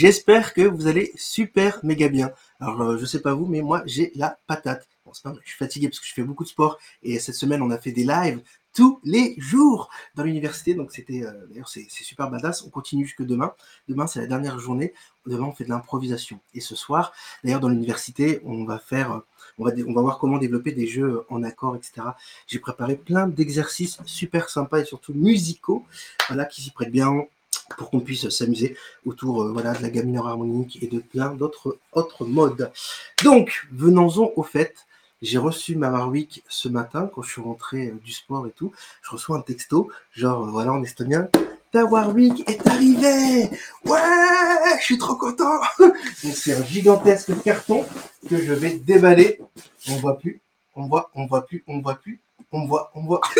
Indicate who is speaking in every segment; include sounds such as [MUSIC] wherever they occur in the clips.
Speaker 1: J'espère que vous allez super méga bien. Alors, euh, je sais pas vous, mais moi, j'ai la patate. Bon, c'est pas vrai, je suis fatigué parce que je fais beaucoup de sport et cette semaine, on a fait des lives tous les jours dans l'université. Donc, c'était, euh, d'ailleurs, c'est super badass. On continue jusque demain. Demain, c'est la dernière journée. Demain, on fait de l'improvisation. Et ce soir, d'ailleurs, dans l'université, on va faire, on va, on va voir comment développer des jeux en accord, etc. J'ai préparé plein d'exercices super sympas et surtout musicaux, voilà, qui s'y prêtent bien pour qu'on puisse s'amuser autour euh, voilà, de la gamme harmonique et de plein d'autres autres modes. Donc, venons-en au fait. J'ai reçu ma Warwick ce matin quand je suis rentré euh, du sport et tout. Je reçois un texto, genre euh, voilà en estonien. Ta Warwick est arrivée Ouais Je suis trop content [LAUGHS] Donc c'est un gigantesque carton que je vais déballer. On voit plus, on voit, on voit plus, on voit plus, on voit, on voit. [LAUGHS]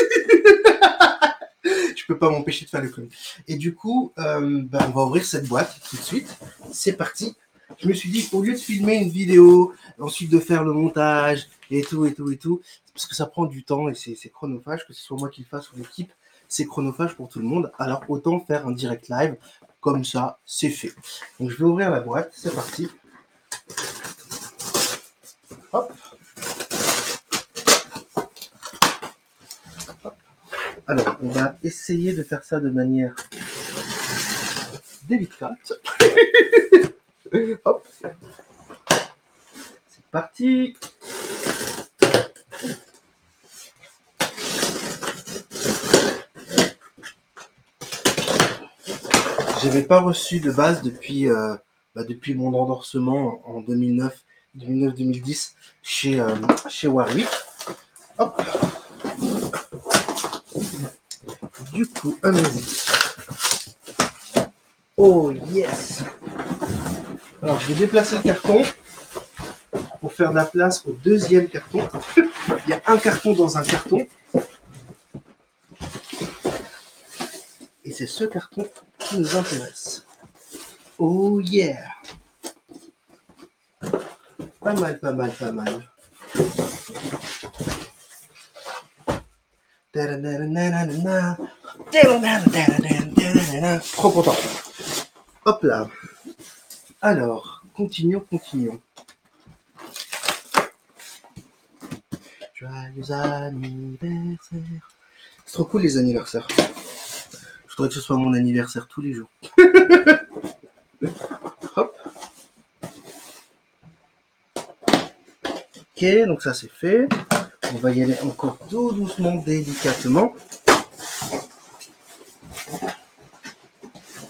Speaker 1: peux pas m'empêcher de faire le con. Et du coup, euh, ben, on va ouvrir cette boîte tout de suite. C'est parti. Je me suis dit, au lieu de filmer une vidéo, ensuite de faire le montage et tout, et tout, et tout, parce que ça prend du temps et c'est chronophage, que ce soit moi qui le fasse ou l'équipe, c'est chronophage pour tout le monde. Alors autant faire un direct live, comme ça, c'est fait. Donc je vais ouvrir la boîte, c'est parti. Hop. Alors, on va essayer de faire ça de manière délicate. [LAUGHS] Hop. C'est parti. Je n'avais pas reçu de base depuis, euh, bah, depuis mon endorsement en 2009, 2009-2010 chez, euh, chez Warwick. Hop. Du coup, allons-y. Oh yes Alors, je vais déplacer le carton pour faire de la place au deuxième carton. [LAUGHS] Il y a un carton dans un carton. Et c'est ce carton qui nous intéresse. Oh yeah Pas mal, pas mal, pas mal. Trop content. Hop là. Alors, continuons, continuons. Joyeux anniversaire. C'est trop cool les anniversaires. Je voudrais que ce soit mon anniversaire tous les jours. [LAUGHS] Hop. Ok, donc ça c'est fait. On va y aller encore tout doucement, délicatement.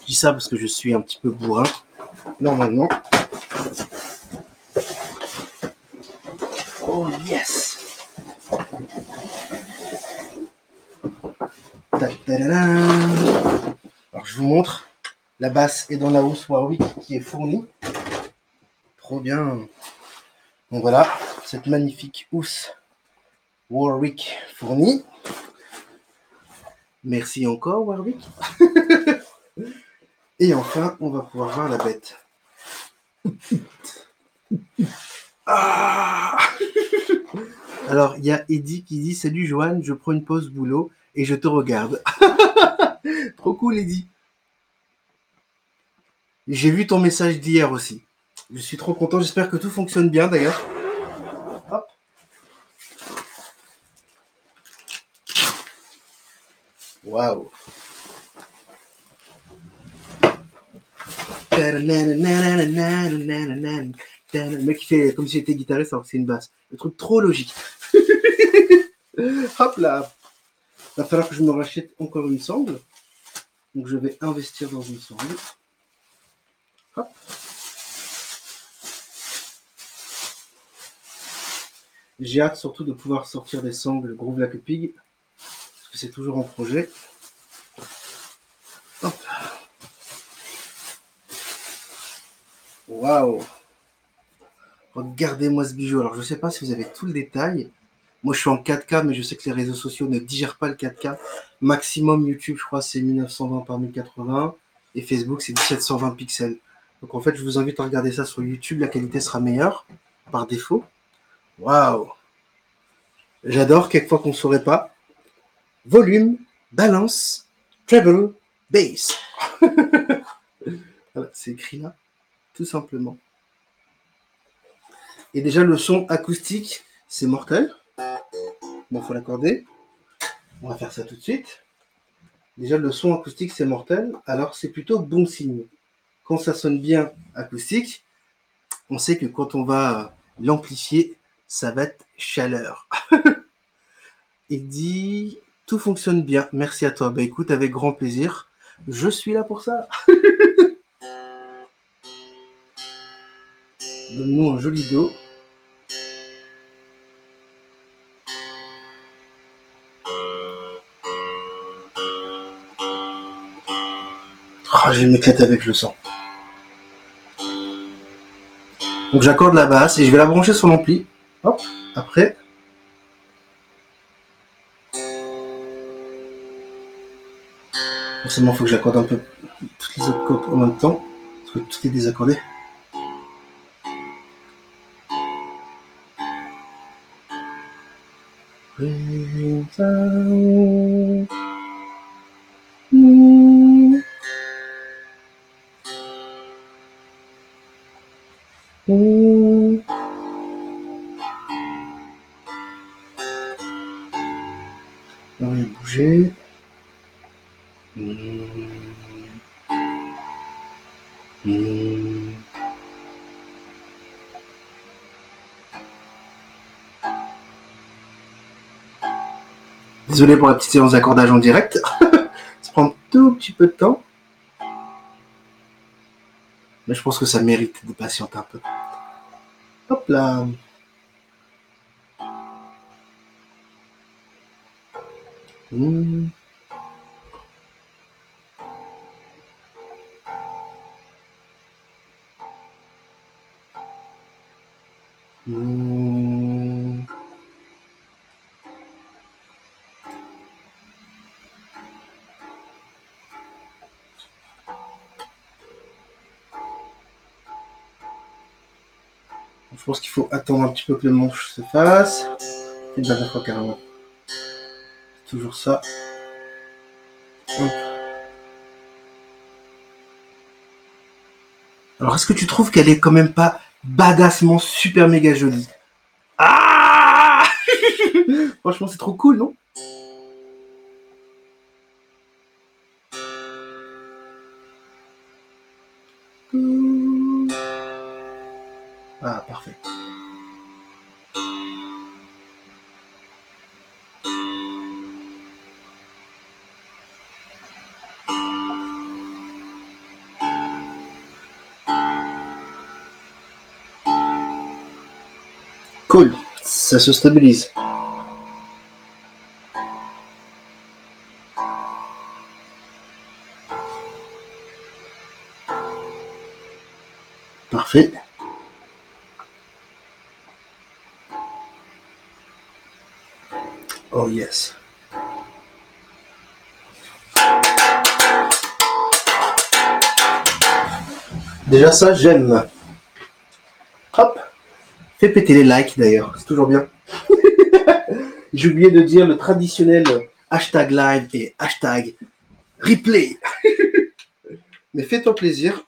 Speaker 1: Je dis ça parce que je suis un petit peu bourrin. Normalement. Oh yes. Alors je vous montre. La basse est dans la housse Warwick qui est fournie. Trop bien. Donc voilà, cette magnifique housse Warwick fournie. Merci encore Warwick. [LAUGHS] Et enfin, on va pouvoir voir la bête. [LAUGHS] Ah Alors, il y a Eddie qui dit Salut Joanne, je prends une pause boulot et je te regarde. [LAUGHS] Trop cool, Eddie. J'ai vu ton message d'hier aussi. Je suis trop content. J'espère que tout fonctionne bien d'ailleurs. Waouh. Le mec qui fait comme si j'étais guitariste alors que c'est une basse. Le truc trop logique. [LAUGHS] Hop là. Va falloir que je me rachète encore une sangle. Donc je vais investir dans une sangle. Hop. J'ai hâte surtout de pouvoir sortir des sangles Groove Black Pig. Parce que c'est toujours en projet. Waouh. Regardez-moi ce bijou. Alors je sais pas si vous avez tout le détail. Moi je suis en 4K, mais je sais que les réseaux sociaux ne digèrent pas le 4K. Maximum YouTube, je crois, c'est 1920 par 1080. Et Facebook, c'est 1720 pixels. Donc en fait, je vous invite à regarder ça sur YouTube. La qualité sera meilleure par défaut. Waouh. J'adore quelquefois qu'on ne saurait pas. Volume, balance, treble, bass. [LAUGHS] voilà, c'est écrit là. tout simplement. Et déjà, le son acoustique, c'est mortel. Bon, faut l'accorder. On va faire ça tout de suite. Déjà, le son acoustique, c'est mortel. Alors, c'est plutôt bon signe. Quand ça sonne bien acoustique, on sait que quand on va l'amplifier, ça va être chaleur. [LAUGHS] Il dit tout fonctionne bien. Merci à toi. Bah écoute, avec grand plaisir. Je suis là pour ça. [LAUGHS] Donne-nous un joli dos. Oh, je vais m'éclater avec le sang. Donc j'accorde la basse et je vais la brancher sur l'ampli. Hop, après. Il faut que j'accorde un peu toutes les autres cordes en même temps, parce que tout est désaccordé. On va bouger. Désolé pour la petite séance d'accordage en direct. [LAUGHS] ça prend un tout petit peu de temps. Mais je pense que ça mérite de patienter un peu. Hop là. Mmh. Mmh. Je pense qu'il faut attendre un petit peu que le manche se fasse. Et une dernière fois carrément. Toujours ça. Alors, est-ce que tu trouves qu'elle est quand même pas badassement super méga jolie? Ah [LAUGHS] Franchement, c'est trop cool, non? Ça se stabilise. Parfait. Oh yes. Déjà ça, j'aime. Fais péter les likes d'ailleurs, c'est toujours bien. [LAUGHS] J'ai oublié de dire le traditionnel hashtag live et hashtag replay. [LAUGHS] Mais fais-toi plaisir.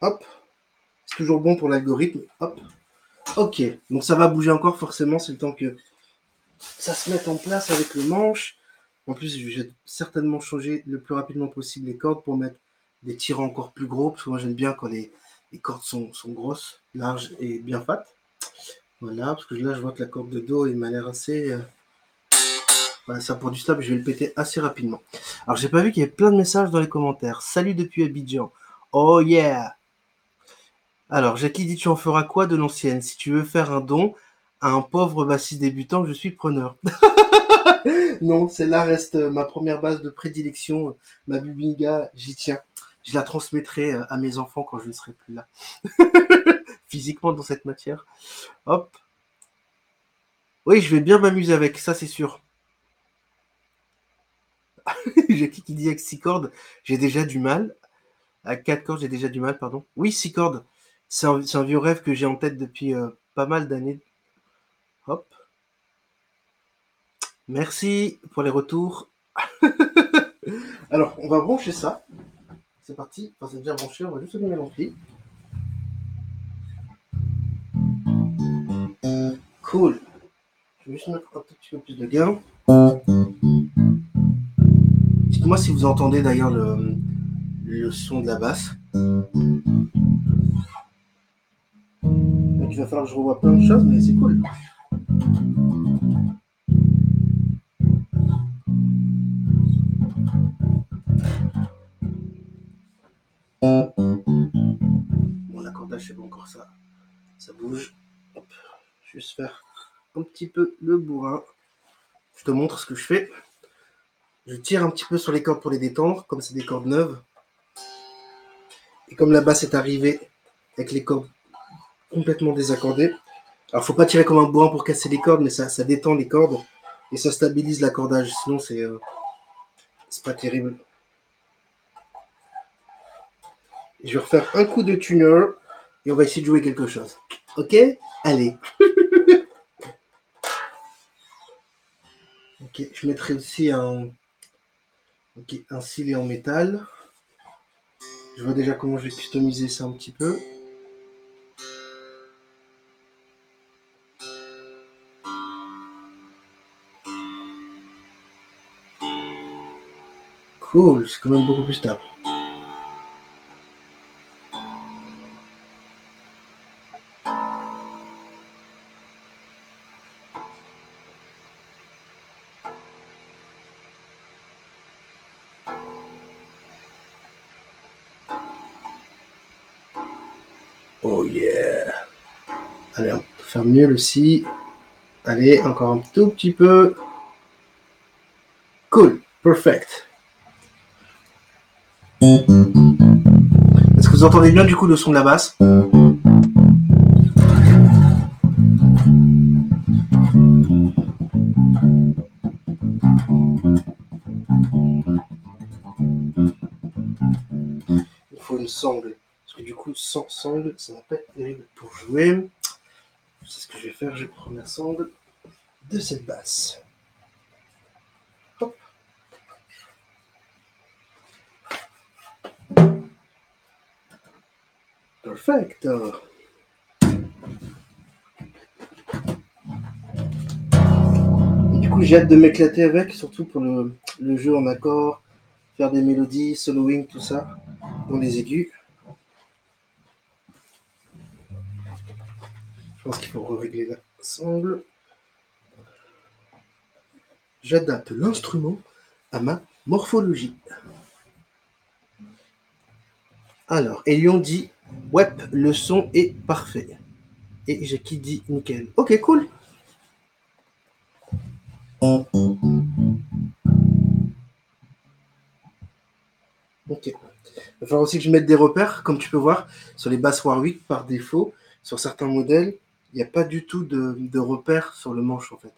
Speaker 1: Hop. C'est toujours bon pour l'algorithme. Hop. Ok. Donc ça va bouger encore forcément, c'est le temps que ça se mette en place avec le manche. En plus, je vais certainement changer le plus rapidement possible les cordes pour mettre des tirants encore plus gros, parce que moi j'aime bien quand les, les cordes sont, sont, grosses, larges et bien fat. Voilà, parce que là je vois que la corde de Do il m'a l'air assez... Euh... Voilà, ça pour du stop, je vais le péter assez rapidement. Alors j'ai pas vu qu'il y avait plein de messages dans les commentaires. Salut depuis Abidjan. Oh yeah Alors, Jackie dit tu en feras quoi de l'ancienne? Si tu veux faire un don, à un pauvre bassiste débutant, je suis preneur. [LAUGHS] non, celle-là reste ma première base de prédilection. Ma bubinga, j'y tiens. Je la transmettrai à mes enfants quand je ne serai plus là. [LAUGHS] Physiquement dans cette matière. Hop. Oui, je vais bien m'amuser avec, ça c'est sûr. [LAUGHS] J'ai qui dit avec 6 cordes, j'ai déjà du mal. À 4 cordes, j'ai déjà du mal, pardon. Oui, 6 cordes. C'est un, un, vieux rêve que j'ai en tête depuis euh, pas mal d'années. Hop. Merci pour les retours. [LAUGHS] Alors, on va brancher ça. C'est parti. Enfin, c'est déjà branché. On va juste allumer l'ampli. Cool. Je vais juste mettre un petit peu plus de gain. Dites-moi si vous entendez d'ailleurs le, le son de la basse. Donc il va falloir que je revoie plein de choses, mais c'est cool. Bon, l'accordage, c'est bon encore ça. Ça bouge. Hop. Juste faire un petit peu le bourrin. Je te montre ce que je fais. Je tire un petit peu sur les cordes pour les détendre, comme c'est des cordes neuves. Et comme la basse est arrivée avec les cordes complètement désaccordées, alors faut pas tirer comme un bourrin pour casser les cordes, mais ça, détend les cordes et ça stabilise l'accordage. Sinon, c'est euh, pas terrible. Je vais refaire un coup de tuner et on va essayer de jouer quelque chose. Ok? Allez. [LAUGHS] ok, je mettrai aussi un, ok, un en métal. Je vois déjà comment je vais customiser ça un petit peu. Cool, c'est quand même beaucoup plus stable. Peut faire mieux le si. Allez, encore un tout petit peu. Cool, perfect. Est-ce que vous entendez bien du coup le son de la basse? Il faut une sangle. Parce que du coup, sans sangle, ça va pas être terrible pour jouer. C'est ce que je vais faire. Je vais prendre la sangle de cette basse. Hop. Perfect. Et du coup, j'ai hâte de m'éclater avec, surtout pour le, le jeu en accord, faire des mélodies, soloing, tout ça, dans les aigus. Je pense qu'il faut régler la sangle. J'adapte l'instrument à ma morphologie. Alors, Elion dit Ouais, le son est parfait. Et qui dit nickel. Ok, cool. Ok. Il va falloir aussi que je mette des repères, comme tu peux voir, sur les basses Warwick par défaut. Sur certains modèles, il n'y a pas du tout de, de repères sur le manche en fait.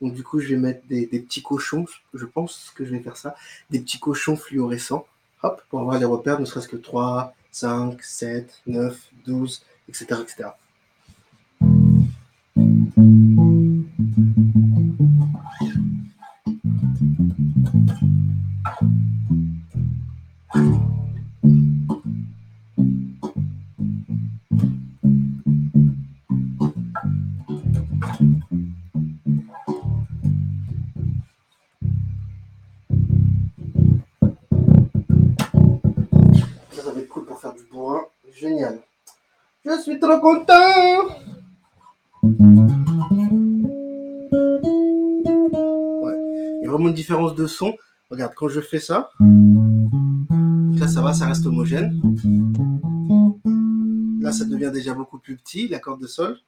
Speaker 1: Donc du coup, je vais mettre des, des, petits cochons, je pense que je vais faire ça, des petits cochons fluorescents, hop, pour avoir les repères, ne serait-ce que 3, 5, 7, 9, 12, etc. etc. Génial. Je suis trop content. Ouais. Il y a vraiment une différence de son. Regarde, quand je fais ça, là ça va, ça reste homogène. Là, ça devient déjà beaucoup plus petit, la corde de sol.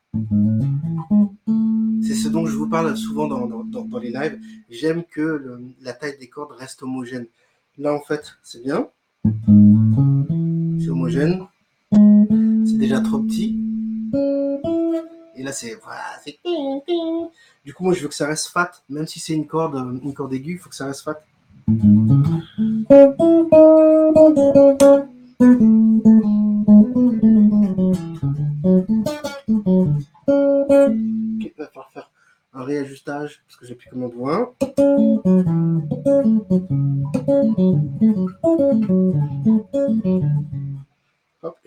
Speaker 1: C'est ce dont je vous parle souvent dans, dans, dans, les lives. J'aime que la taille des cordes reste homogène. Là, en fait, c'est bien. C'est homogène. Déjà trop petit. Et là, c'est. Voilà. Du coup, moi, je veux que ça reste fat. Même si c'est une corde, une corde aiguë, faut que ça reste fat. Ok, il va falloir faire un réajustage parce que j'ai plus comme doigt.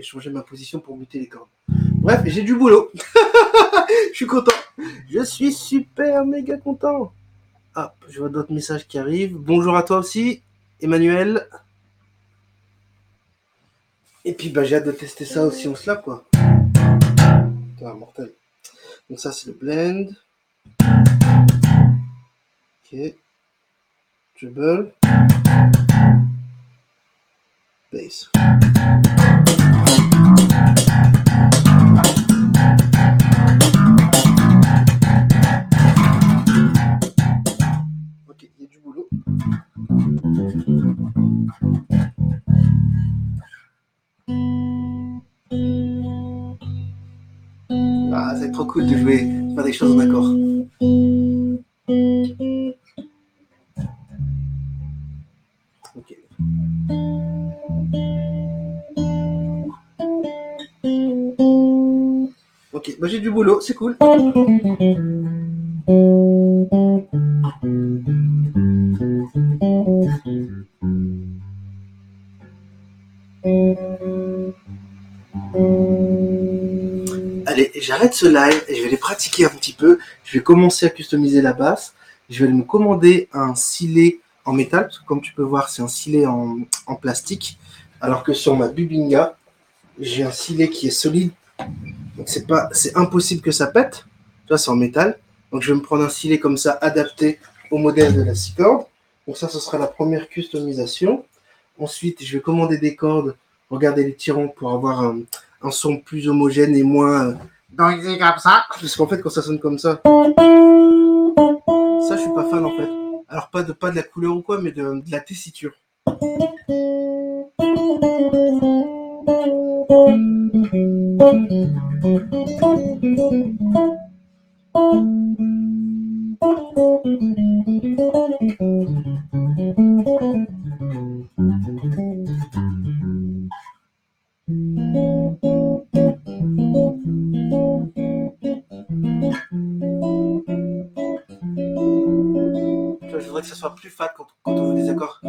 Speaker 1: Changer ma position pour muter les cordes. Bref, j'ai du boulot. [LAUGHS] je suis content. Je suis super méga content. Hop, je vois d'autres messages qui arrivent. Bonjour à toi aussi, Emmanuel. Et puis bah, j'ai hâte de tester ça aussi en slap quoi. Ah, mortel. Donc ça c'est le blend. Ok. Treble. Bass. Cool de jouer, faire des choses en accord. Ok. Ok, bah j'ai du boulot, c'est cool. Ce live et je vais aller pratiquer un petit peu. Je vais commencer à customiser la basse. Je vais me commander un silet en métal, parce que comme tu peux voir, c'est un silet en, plastique. Alors que sur ma Bubinga, j'ai un silet qui est solide. Donc c'est pas, c'est impossible que ça pète. Tu vois, c'est en métal. Donc je vais me prendre un silet comme ça, adapté au modèle de la six cordes. Donc ça, ce sera la première customisation. Ensuite, je vais commander des cordes, regarder les tirants pour avoir un, un son plus homogène et moins... euh,
Speaker 2: noisy comme ça.
Speaker 1: Parce qu'en fait, quand ça sonne comme ça, ça, je suis pas fan en fait. Alors pas de pas de la couleur ou quoi, mais de, de la tessiture. [LAUGHS] je voudrais que ça soit plus fat quand, quand on veut des accords.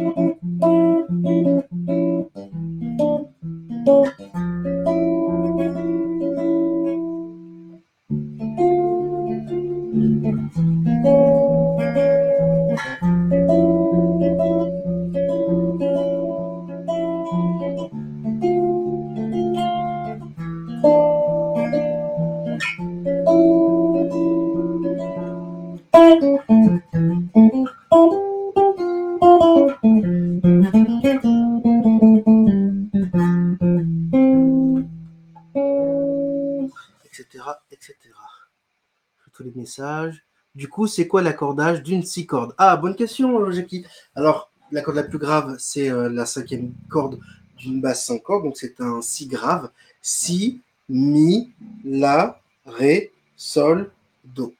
Speaker 1: Du coup, c'est quoi l'accordage d'une six cordes? Ah, bonne question, euh, Jackie. Alors, la corde la plus grave, c'est euh, la cinquième corde d'une basse cinq cordes, donc c'est un si grave. Si, mi, la, ré, sol, do.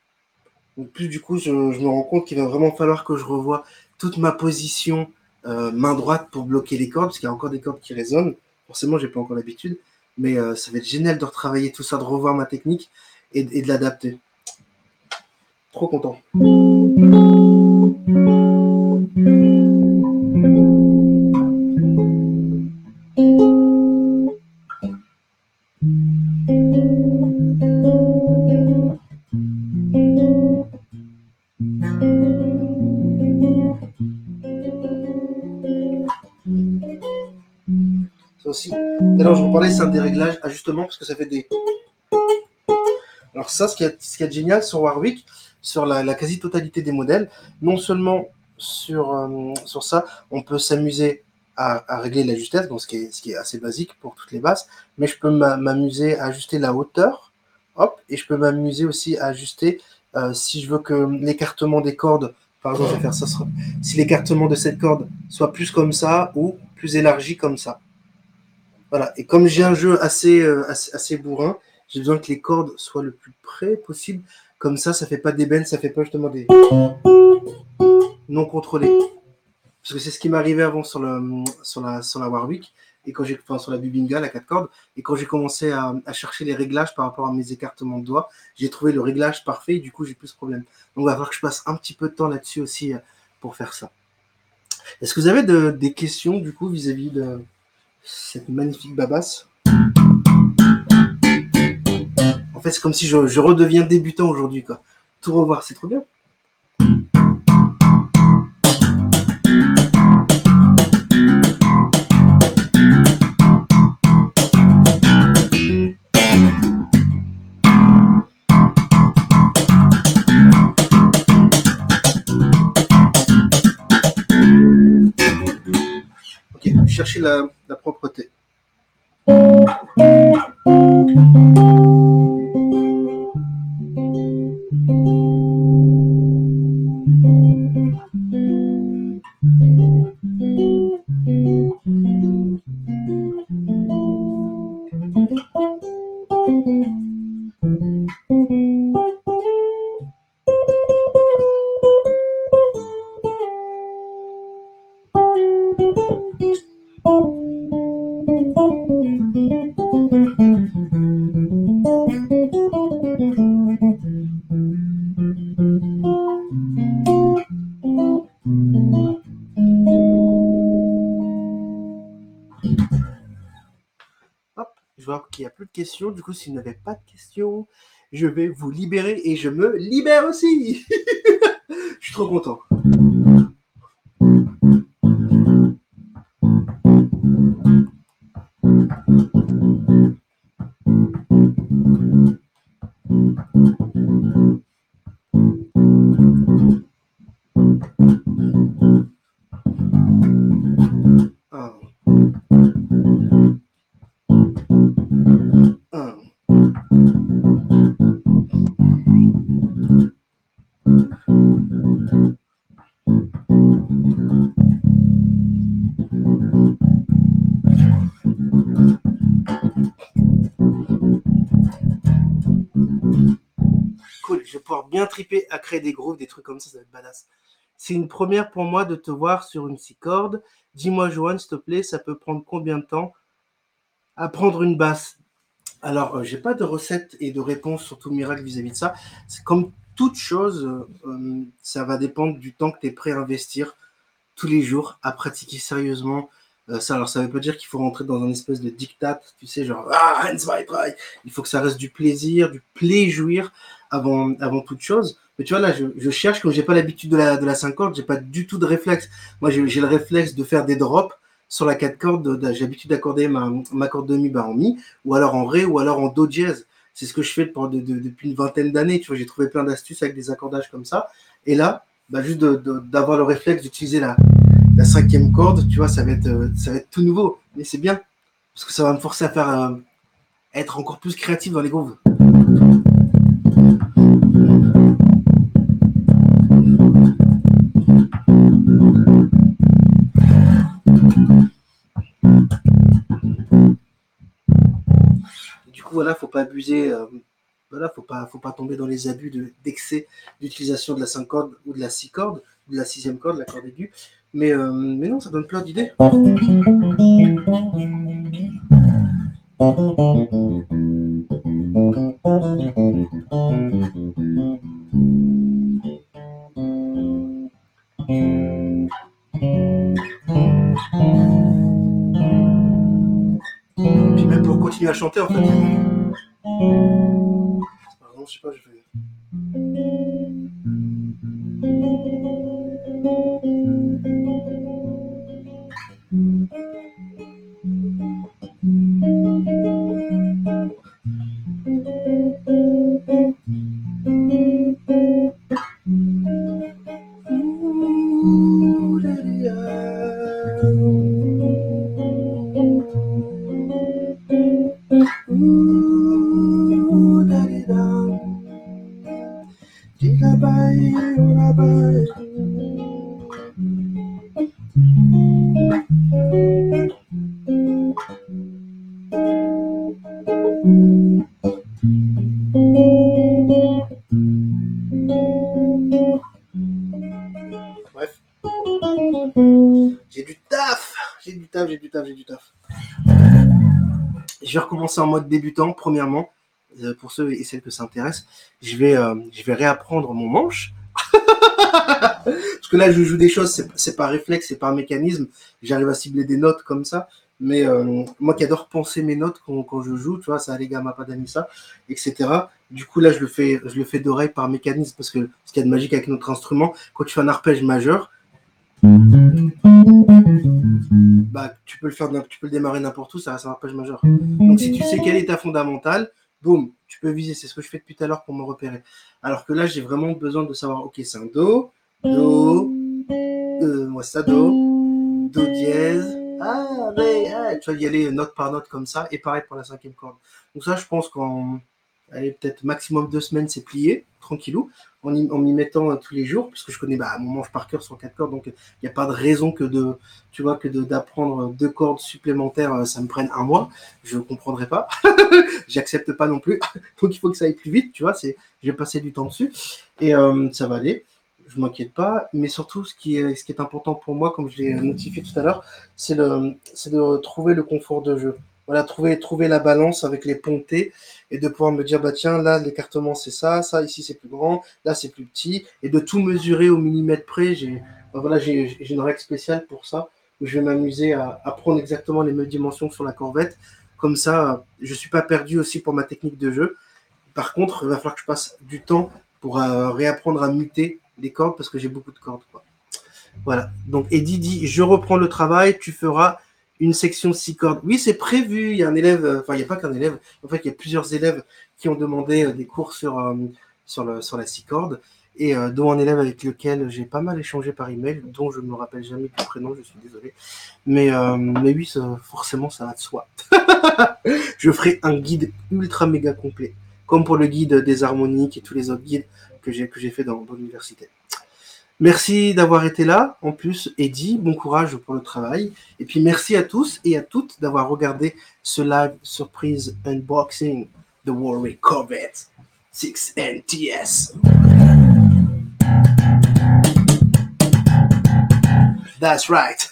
Speaker 1: Donc plus du coup, je, me rends compte qu'il va vraiment falloir que je revoie toute ma position euh, main droite pour bloquer les cordes, parce qu'il y a encore des cordes qui résonnent. Forcément, j'ai pas encore l'habitude, mais ça va être génial de retravailler tout ça, de revoir ma technique et de l'adapter. Trop content. C'est un dérèglage, ajustement, parce que ça fait des. Alors, ça, ce qui est, ce qui est génial sur Warwick, sur la, quasi-totalité des modèles, non seulement sur, euh, ça, on peut s'amuser à, régler la justesse, donc ce qui, est, assez basique pour toutes les basses, mais je peux m'a- m'amuser à ajuster la hauteur, hop, et je peux m'amuser aussi à ajuster euh, si je veux que l'écartement des cordes, par exemple, je vais faire ça, si l'écartement de cette corde soit plus comme ça ou plus élargi comme ça. Voilà, et comme j'ai un jeu assez, euh, bourrin, j'ai besoin que les cordes soient le plus près possible. Comme ça, ça fait pas d'ébène, ça fait pas justement des non contrôlés. Parce que c'est ce qui m'arrivait avant sur, le, la, sur Warwick, et quand j'ai, enfin, sur la Bubinga, la 4 cordes, et quand j'ai commencé à, chercher les réglages par rapport à mes écartements de doigts, j'ai trouvé le réglage parfait, et du coup, j'ai plus ce problème. Donc, il va falloir que je passe un petit peu de temps là-dessus aussi euh, pour faire ça. Est-ce que vous avez de- des questions, du coup, vis-à-vis de cette magnifique babasse? En fait, c'est comme si je, redeviens débutant aujourd'hui, quoi. Tout revoir, c'est trop bien. Ok, chercher la propreté. De questions. Du coup, s'il n'y avait pas de questions, je vais vous libérer et je me libère aussi. [LAUGHS] je suis trop content. C'est une première pour moi de te voir sur une six cordes. Dis-moi, Johan, s'il te plaît, ça peut prendre combien de temps à prendre une basse? Alors, euh, j'ai pas de recette et de réponse, surtout miracle vis-à-vis de ça. C'est comme toute chose, euh, euh, ça va dépendre du temps que tu es prêt à investir tous les jours à pratiquer sérieusement. Euh, ça, alors, ça veut pas dire qu'il faut rentrer dans un espèce de diktat, tu sais, genre, ah. Il faut que ça reste du plaisir, du plaisir avant, avant toute chose. Mais tu vois, là, je, je cherche, comme j'ai pas l'habitude de la, de la 5 cordes, j'ai pas du tout de réflexe. Moi, j'ai le réflexe de faire des drops sur la 4 cordes. de- de- J'ai l'habitude d'accorder ma, ma corde de mi en mi, ou alors en ré, ou alors en do dièse. C'est ce que je fais depuis une vingtaine d'années. Tu vois, j'ai trouvé plein d'astuces avec des accordages comme ça. Et là, bah, juste d'avoir le réflexe d'utiliser la, la cinquième corde, tu vois, ça va être, euh, ça va être tout nouveau. Mais c'est bien, parce que ça va me forcer à faire, euh, être encore plus créatif dans les grooves. Voilà, faut pas abuser. euh, voilà, faut pas, faut pas tomber dans les abus de- d'excès d'utilisation de la 5 cordes ou de la 6 cordes, ou de la sixième corde, la corde aiguë. Mais, euh, mais non, ça donne plein d'idées. [LAUGHS] continuer à chanter, en fait. Bref. J'ai du taf, j'ai du taf, j'ai du taf, j'ai du taf. Je vais recommencer en mode débutant, premièrement, pour ceux et celles que ça intéresse. Je vais, euh, je vais réapprendre mon manche. [LAUGHS] Parce que là, je joue des choses, c'est- par réflexe, c'est par mécanisme. J'arrive à cibler des notes comme ça. Mais euh, moi qui adore penser mes notes quand, quand je joue, tu vois, ça les gamma ça, etc. Du coup, là, je le fais, je le fais d'oreille par mécanisme parce que ce qu'il y a de magique avec notre instrument, quand tu fais un arpège majeur, bah, tu peux le faire, tu peux le démarrer n'importe où, ça reste un arpège majeur. Donc, si tu sais quelle est ta fondamentale, boum, tu peux viser. C'est ce que je fais depuis tout à l'heure pour me repérer. Alors que là, j'ai vraiment besoin de savoir, ok, c'est un Do, Do, euh, moi, ça, Do, Do dièse, ah, mais, ah, tu vas y aller note par note comme ça, et pareil pour la cinquième corde. Donc ça, je pense qu'en peut-être maximum deux semaines, c'est plié, tranquillou, en, m'y mettant euh, tous les jours, puisque je connais bah, mon manche par cœur sur quatre cordes, donc il n'y a pas de raison que de, tu vois, que d'apprendre deux cordes supplémentaires, euh, ça me prenne un mois. Je ne comprendrai pas. [LAUGHS] J'accepte pas non plus. [LAUGHS] donc il faut que ça aille plus vite, tu vois, c'est, j'ai passé du temps dessus, et euh, ça va aller je m'inquiète pas. Mais surtout, ce qui est, ce qui est important pour moi, comme je l'ai notifié tout à l'heure, c'est de trouver le confort de jeu. Voilà, trouver, trouver la balance avec les pontées et de pouvoir me dire, bah tiens, là, l'écartement, c'est ça, ça, ici, c'est plus grand, là, c'est plus petit, et de tout mesurer au millimètre près. J'ai bah, voilà, j'ai une règle spéciale pour ça, où je vais m'amuser à, prendre exactement les mêmes dimensions sur la corvette. Comme ça, je suis pas perdu aussi pour ma technique de jeu. Par contre, il va falloir que je passe du temps pour euh, réapprendre à muter des cordes parce que j'ai beaucoup de cordes. Voilà. Donc Eddie dit je reprends le travail, tu feras une section six cordes. Oui, c'est prévu. Il y a un élève, euh, enfin il n'y a pas qu'un élève. En fait, il y a plusieurs élèves qui ont demandé euh, des cours sur euh, sur, la six cordes et dont un élève avec lequel j'ai pas mal échangé par email, dont je ne me rappelle jamais du prénom, je suis désolé. Mais, mais oui, forcément, ça va de soi. [LAUGHS] je ferai un guide ultra méga complet, comme pour le guide des harmoniques et tous les autres guides que j'ai fait dans, l'université. Merci d'avoir été là. En plus, Eddie, bon courage pour le travail. Et puis merci à tous et à toutes d'avoir regardé ce live surprise unboxing de Warwick Corvette 6 NTS. That's right.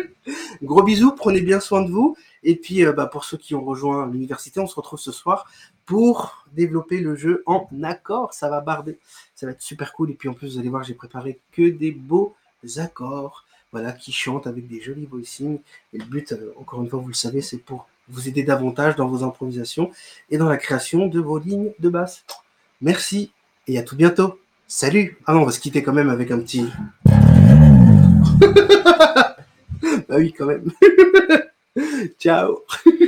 Speaker 1: [LAUGHS] Gros bisous, prenez bien soin de vous. Et puis, euh, bah, pour ceux qui ont rejoint l'université, on se retrouve ce soir pour développer le jeu en accord. Ça va barder. Ça va être super cool. Et puis en plus, vous allez voir, j'ai préparé que des beaux accords. Voilà, qui chantent avec des jolis voicings. Et le but, euh, encore une fois, vous le savez, c'est pour vous aider davantage dans vos improvisations et dans la création de vos lignes de basse. Merci et à tout bientôt. Salut Ah non, on va se quitter quand même avec un petit... [LAUGHS] bah oui, quand même. [LAUGHS] Ciao [LAUGHS]